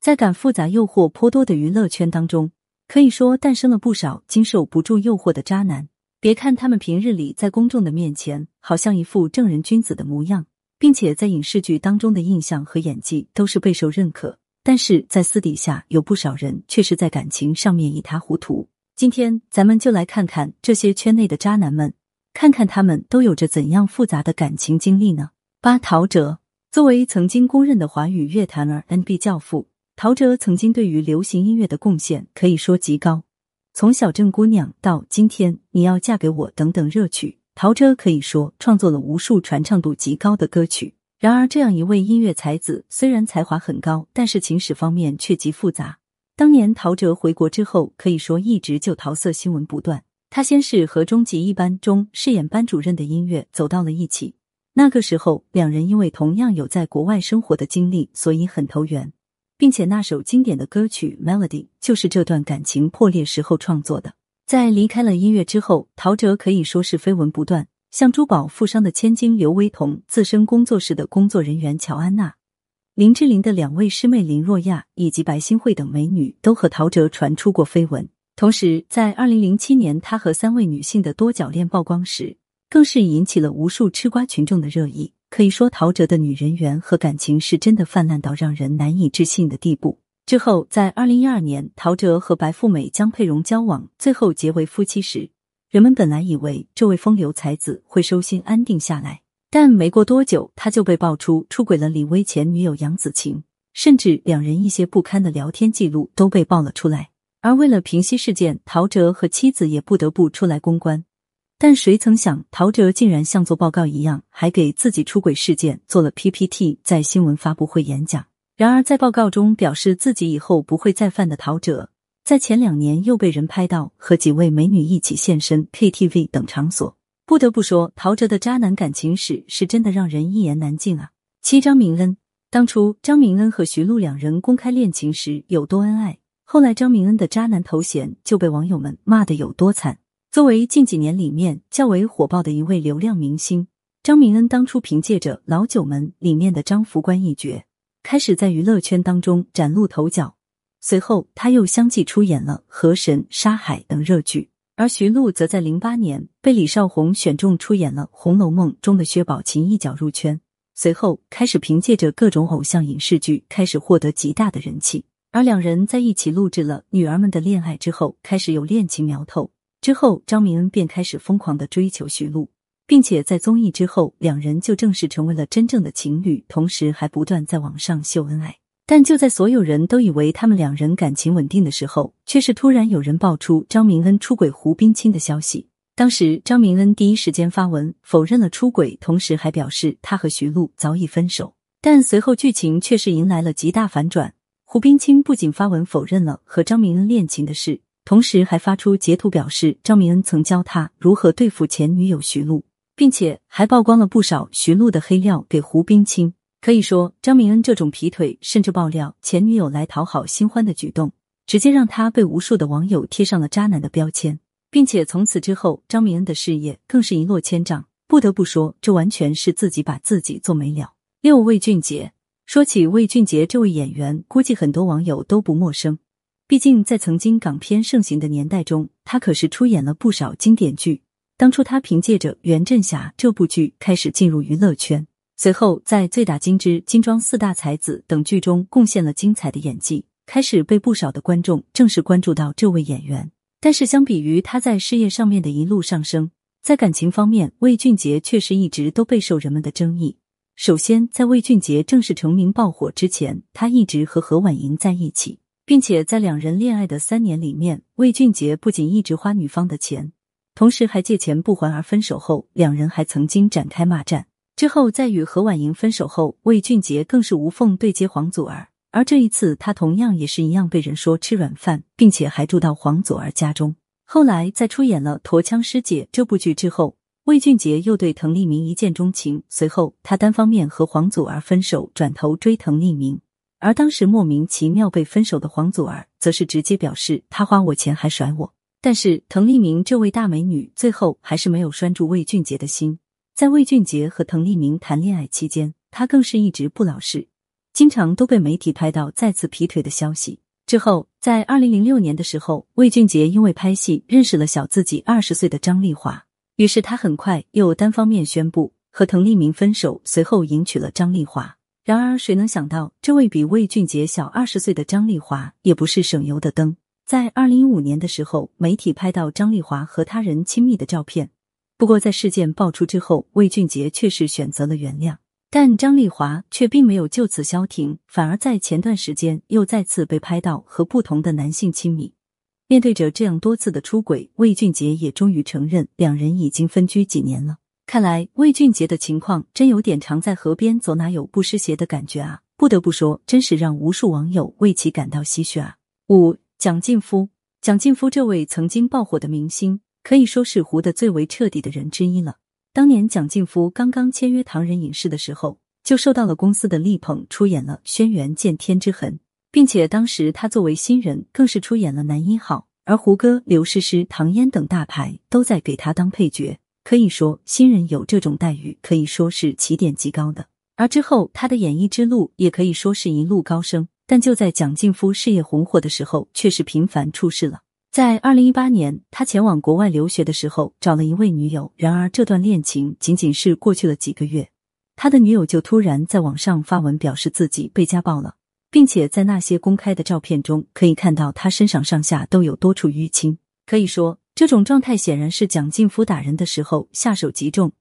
在感复杂诱惑颇多的娱乐圈当中，可以说诞生了不少经受不住诱惑的渣男。别看他们平日里在公众的面前好像一副正人君子的模样，并且在影视剧当中的印象和演技都是备受认可，但是在私底下有不少人却是在感情上面一塌糊涂。今天咱们就来看看这些圈内的渣男们，看看他们都有着怎样复杂的感情经历呢？八陶喆作为曾经公认的华语乐坛儿 N B 教父，陶喆曾经对于流行音乐的贡献可以说极高。从小镇姑娘到今天你要嫁给我等等热曲，陶喆可以说创作了无数传唱度极高的歌曲。然而，这样一位音乐才子，虽然才华很高，但是情史方面却极复杂。当年陶喆回国之后，可以说一直就桃色新闻不断。他先是和终极一班中饰演班主任的音乐走到了一起，那个时候两人因为同样有在国外生活的经历，所以很投缘。并且那首经典的歌曲《Melody》就是这段感情破裂时候创作的。在离开了音乐之后，陶喆可以说是绯闻不断，像珠宝富商的千金刘薇彤、自身工作室的工作人员乔安娜、林志玲的两位师妹林若亚以及白欣慧等美女，都和陶喆传出过绯闻。同时，在二零零七年他和三位女性的多角恋曝光时，更是引起了无数吃瓜群众的热议。可以说，陶喆的女人缘和感情是真的泛滥到让人难以置信的地步。之后，在二零一二年，陶喆和白富美江佩蓉交往，最后结为夫妻时，人们本来以为这位风流才子会收心安定下来，但没过多久，他就被爆出出轨了李薇前女友杨子晴，甚至两人一些不堪的聊天记录都被爆了出来。而为了平息事件，陶喆和妻子也不得不出来公关。但谁曾想，陶喆竟然像做报告一样，还给自己出轨事件做了 PPT，在新闻发布会演讲。然而，在报告中表示自己以后不会再犯的陶喆，在前两年又被人拍到和几位美女一起现身 KTV 等场所。不得不说，陶喆的渣男感情史是真的让人一言难尽啊！七张明恩，当初张明恩和徐璐两人公开恋情时有多恩爱，后来张明恩的渣男头衔就被网友们骂得有多惨。作为近几年里面较为火爆的一位流量明星，张明恩当初凭借着《老九门》里面的张福官一角，开始在娱乐圈当中崭露头角。随后，他又相继出演了《河神》《沙海》等热剧。而徐璐则在零八年被李少红选中出演了《红楼梦》中的薛宝琴，一脚入圈。随后，开始凭借着各种偶像影视剧开始获得极大的人气。而两人在一起录制了《女儿们的恋爱》之后，开始有恋情苗头。之后，张明恩便开始疯狂的追求徐璐，并且在综艺之后，两人就正式成为了真正的情侣，同时还不断在网上秀恩爱。但就在所有人都以为他们两人感情稳定的时候，却是突然有人爆出张明恩出轨胡冰卿的消息。当时，张明恩第一时间发文否认了出轨，同时还表示他和徐璐早已分手。但随后剧情却是迎来了极大反转，胡冰卿不仅发文否认了和张明恩恋情的事。同时还发出截图表示，张明恩曾教他如何对付前女友徐璐，并且还曝光了不少徐璐的黑料给胡冰卿。可以说，张明恩这种劈腿甚至爆料前女友来讨好新欢的举动，直接让他被无数的网友贴上了渣男的标签，并且从此之后，张明恩的事业更是一落千丈。不得不说，这完全是自己把自己做没了。六魏俊杰，说起魏俊杰这位演员，估计很多网友都不陌生。毕竟，在曾经港片盛行的年代中，他可是出演了不少经典剧。当初他凭借着《袁振霞》这部剧开始进入娱乐圈，随后在《醉打金枝》《金装四大才子》等剧中贡献了精彩的演技，开始被不少的观众正式关注到这位演员。但是，相比于他在事业上面的一路上升，在感情方面，魏俊杰确实一直都备受人们的争议。首先，在魏俊杰正式成名爆火之前，他一直和何婉莹在一起。并且在两人恋爱的三年里面，魏俊杰不仅一直花女方的钱，同时还借钱不还。而分手后，两人还曾经展开骂战。之后，在与何婉莹分手后，魏俊杰更是无缝对接黄祖儿。而这一次，他同样也是一样被人说吃软饭，并且还住到黄祖儿家中。后来，在出演了《驼枪师姐》这部剧之后，魏俊杰又对滕丽明一见钟情。随后，他单方面和黄祖儿分手，转头追滕丽明。而当时莫名其妙被分手的黄祖儿，则是直接表示他花我钱还甩我。但是滕丽明这位大美女最后还是没有拴住魏俊杰的心。在魏俊杰和滕丽明谈恋爱期间，他更是一直不老实，经常都被媒体拍到再次劈腿的消息。之后，在二零零六年的时候，魏俊杰因为拍戏认识了小自己二十岁的张丽华，于是他很快又单方面宣布和滕丽明分手，随后迎娶了张丽华。然而，谁能想到，这位比魏俊杰小二十岁的张丽华也不是省油的灯。在二零一五年的时候，媒体拍到张丽华和他人亲密的照片。不过，在事件爆出之后，魏俊杰确实选择了原谅，但张丽华却并没有就此消停，反而在前段时间又再次被拍到和不同的男性亲密。面对着这样多次的出轨，魏俊杰也终于承认，两人已经分居几年了。看来魏俊杰的情况真有点常在河边走，哪有不湿鞋的感觉啊！不得不说，真是让无数网友为其感到唏嘘啊。五蒋劲夫，蒋劲夫这位曾经爆火的明星，可以说是糊的最为彻底的人之一了。当年蒋劲夫刚刚签约唐人影视的时候，就受到了公司的力捧，出演了《轩辕剑天之痕》，并且当时他作为新人，更是出演了男一号，而胡歌、刘诗诗、唐嫣等大牌都在给他当配角。可以说，新人有这种待遇，可以说是起点极高的。而之后，他的演艺之路也可以说是一路高升。但就在蒋劲夫事业红火的时候，却是频繁出事了。在二零一八年，他前往国外留学的时候，找了一位女友。然而，这段恋情仅仅是过去了几个月，他的女友就突然在网上发文表示自己被家暴了，并且在那些公开的照片中，可以看到他身上上下都有多处淤青。可以说。这种状态显然是蒋劲夫打人的时候下手极重，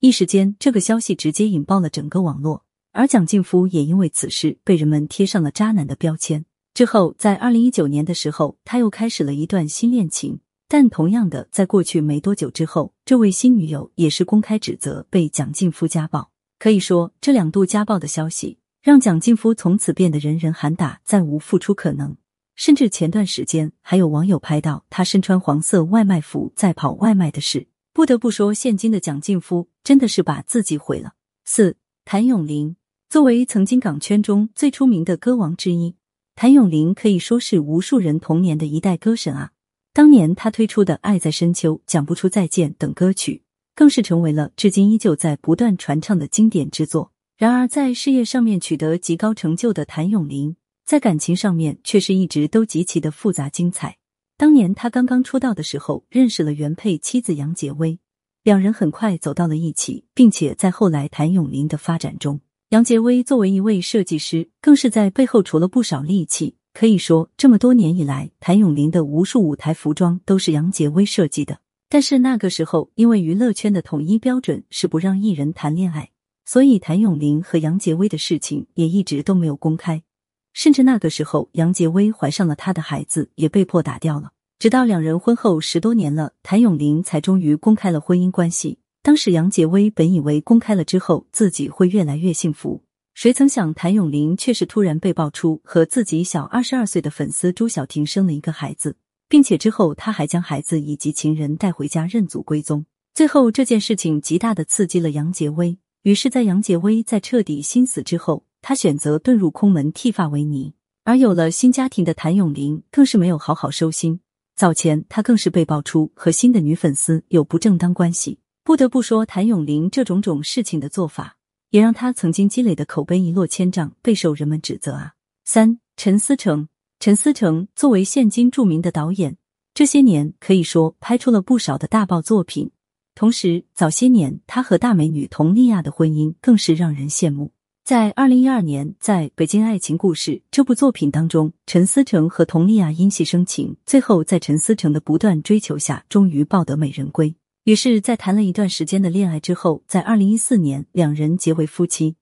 一时间这个消息直接引爆了整个网络，而蒋劲夫也因为此事被人们贴上了渣男的标签。之后，在二零一九年的时候，他又开始了一段新恋情，但同样的，在过去没多久之后，这位新女友也是公开指责被蒋劲夫家暴。可以说，这两度家暴的消息让蒋劲夫从此变得人人喊打，再无复出可能。甚至前段时间还有网友拍到他身穿黄色外卖服在跑外卖的事。不得不说，现今的蒋劲夫真的是把自己毁了。四，谭咏麟作为曾经港圈中最出名的歌王之一，谭咏麟可以说是无数人童年的一代歌神啊。当年他推出的《爱在深秋》《讲不出再见》等歌曲，更是成为了至今依旧在不断传唱的经典之作。然而，在事业上面取得极高成就的谭咏麟。在感情上面，却是一直都极其的复杂精彩。当年他刚刚出道的时候，认识了原配妻子杨洁薇，两人很快走到了一起，并且在后来谭咏麟的发展中，杨洁薇作为一位设计师，更是在背后出了不少力气。可以说，这么多年以来，谭咏麟的无数舞台服装都是杨洁薇设计的。但是那个时候，因为娱乐圈的统一标准是不让艺人谈恋爱，所以谭咏麟和杨洁薇的事情也一直都没有公开。甚至那个时候，杨洁薇怀上了他的孩子，也被迫打掉了。直到两人婚后十多年了，谭咏麟才终于公开了婚姻关系。当时杨洁薇本以为公开了之后自己会越来越幸福，谁曾想谭咏麟却是突然被爆出和自己小二十二岁的粉丝朱晓婷生了一个孩子，并且之后他还将孩子以及情人带回家认祖归宗。最后这件事情极大的刺激了杨洁薇，于是，在杨洁薇在彻底心死之后。他选择遁入空门，剃发为尼。而有了新家庭的谭咏麟更是没有好好收心。早前他更是被爆出和新的女粉丝有不正当关系。不得不说，谭咏麟这种种事情的做法，也让他曾经积累的口碑一落千丈，备受人们指责啊。三，陈思诚，陈思诚作为现今著名的导演，这些年可以说拍出了不少的大爆作品。同时，早些年他和大美女佟丽娅的婚姻更是让人羡慕。在二零一二年，在北京爱情故事这部作品当中，陈思诚和佟丽娅因戏生情，最后在陈思诚的不断追求下，终于抱得美人归。于是，在谈了一段时间的恋爱之后，在二零一四年，两人结为夫妻。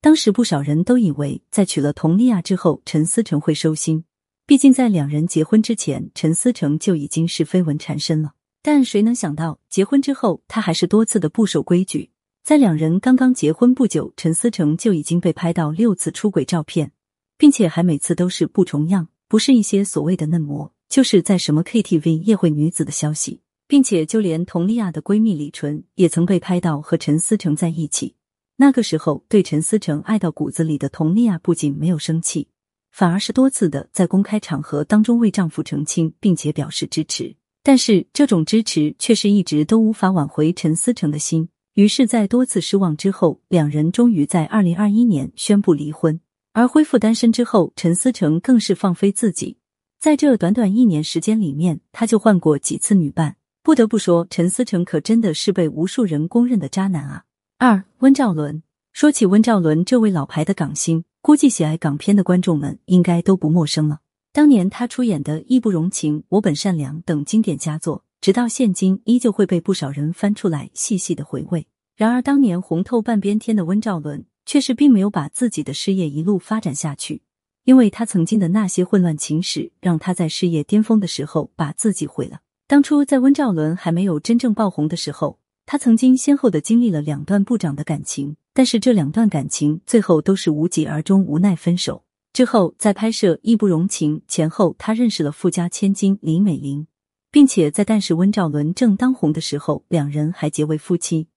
当时不少人都以为，在娶了佟丽娅之后，陈思诚会收心，毕竟在两人结婚之前，陈思诚就已经是绯闻缠身了。但谁能想到，结婚之后，他还是多次的不守规矩。在两人刚刚结婚不久，陈思诚就已经被拍到六次出轨照片，并且还每次都是不重样，不是一些所谓的嫩模，就是在什么 KTV 夜会女子的消息，并且就连佟丽娅的闺蜜李纯也曾被拍到和陈思诚在一起。那个时候，对陈思诚爱到骨子里的佟丽娅不仅没有生气，反而是多次的在公开场合当中为丈夫澄清，并且表示支持。但是这种支持却是一直都无法挽回陈思诚的心。于是，在多次失望之后，两人终于在二零二一年宣布离婚。而恢复单身之后，陈思诚更是放飞自己，在这短短一年时间里面，他就换过几次女伴。不得不说，陈思诚可真的是被无数人公认的渣男啊！二温兆伦，说起温兆伦这位老牌的港星，估计喜爱港片的观众们应该都不陌生了。当年他出演的《义不容情》《我本善良》等经典佳作，直到现今依旧会被不少人翻出来细细的回味。然而，当年红透半边天的温兆伦，却是并没有把自己的事业一路发展下去，因为他曾经的那些混乱情史，让他在事业巅峰的时候把自己毁了。当初在温兆伦还没有真正爆红的时候，他曾经先后的经历了两段部长的感情，但是这两段感情最后都是无疾而终，无奈分手。之后在拍摄《义不容情》前后，他认识了富家千金李美玲，并且在但是温兆伦正当红的时候，两人还结为夫妻。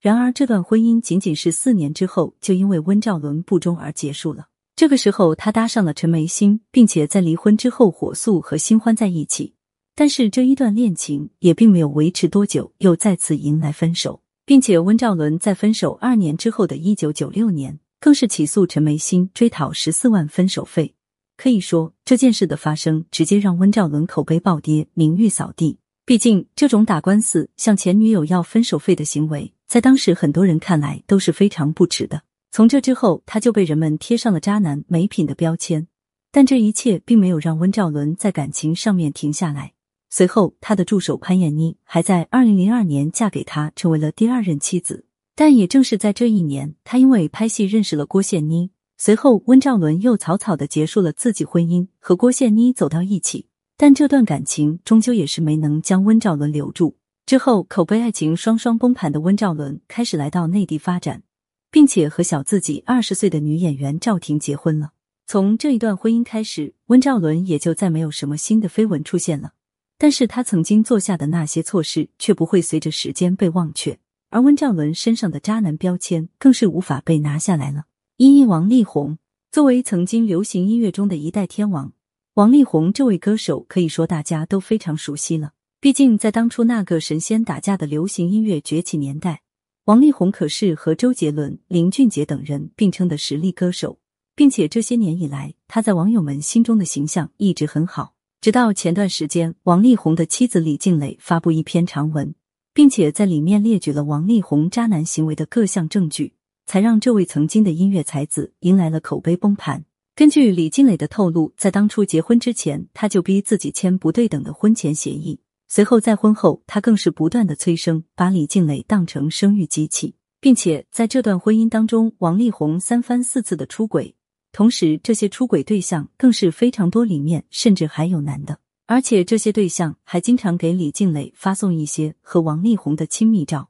然而这段婚姻仅仅是四年之后，就因为温兆伦不忠而结束了。这个时候，他搭上了陈梅心，并且在离婚之后火速和新欢在一起。但是这一段恋情也并没有维持多久，又再次迎来分手，并且温兆伦在分手二年之后的一九九六年，更是起诉陈梅心追讨十四万分手费。可以说这件事的发生，直接让温兆伦口碑暴跌，名誉扫地。毕竟这种打官司向前女友要分手费的行为，在当时很多人看来都是非常不耻的。从这之后，他就被人们贴上了渣男、没品的标签。但这一切并没有让温兆伦在感情上面停下来。随后，他的助手潘燕妮还在二零零二年嫁给他，成为了第二任妻子。但也正是在这一年，他因为拍戏认识了郭羡妮。随后，温兆伦又草草的结束了自己婚姻，和郭羡妮走到一起。但这段感情终究也是没能将温兆伦留住。之后，口碑爱情双双崩盘的温兆伦开始来到内地发展，并且和小自己二十岁的女演员赵婷结婚了。从这一段婚姻开始，温兆伦也就再没有什么新的绯闻出现了。但是他曾经做下的那些错事，却不会随着时间被忘却，而温兆伦身上的渣男标签更是无法被拿下来了。一王力宏作为曾经流行音乐中的一代天王，王力宏这位歌手可以说大家都非常熟悉了。毕竟在当初那个神仙打架的流行音乐崛起年代，王力宏可是和周杰伦、林俊杰等人并称的实力歌手，并且这些年以来，他在网友们心中的形象一直很好。直到前段时间，王力宏的妻子李静蕾发布一篇长文，并且在里面列举了王力宏渣男行为的各项证据，才让这位曾经的音乐才子迎来了口碑崩盘。根据李静蕾的透露，在当初结婚之前，他就逼自己签不对等的婚前协议；随后在婚后，他更是不断的催生，把李静蕾当成生育机器，并且在这段婚姻当中，王力宏三番四次的出轨。同时，这些出轨对象更是非常多，里面甚至还有男的，而且这些对象还经常给李静蕾发送一些和王力宏的亲密照，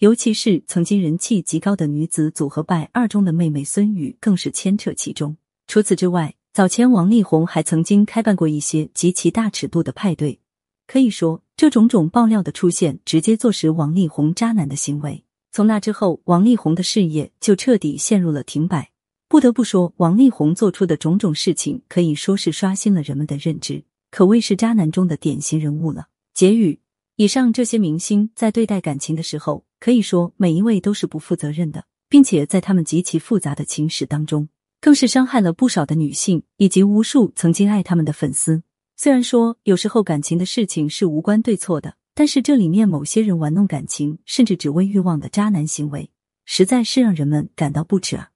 尤其是曾经人气极高的女子组合拜二中的妹妹孙雨，更是牵扯其中。除此之外，早前王力宏还曾经开办过一些极其大尺度的派对，可以说这种种爆料的出现，直接坐实王力宏渣男的行为。从那之后，王力宏的事业就彻底陷入了停摆。不得不说，王力宏做出的种种事情可以说是刷新了人们的认知，可谓是渣男中的典型人物了。结语：以上这些明星在对待感情的时候，可以说每一位都是不负责任的，并且在他们极其复杂的情史当中，更是伤害了不少的女性以及无数曾经爱他们的粉丝。虽然说有时候感情的事情是无关对错的，但是这里面某些人玩弄感情，甚至只为欲望的渣男行为，实在是让人们感到不耻啊！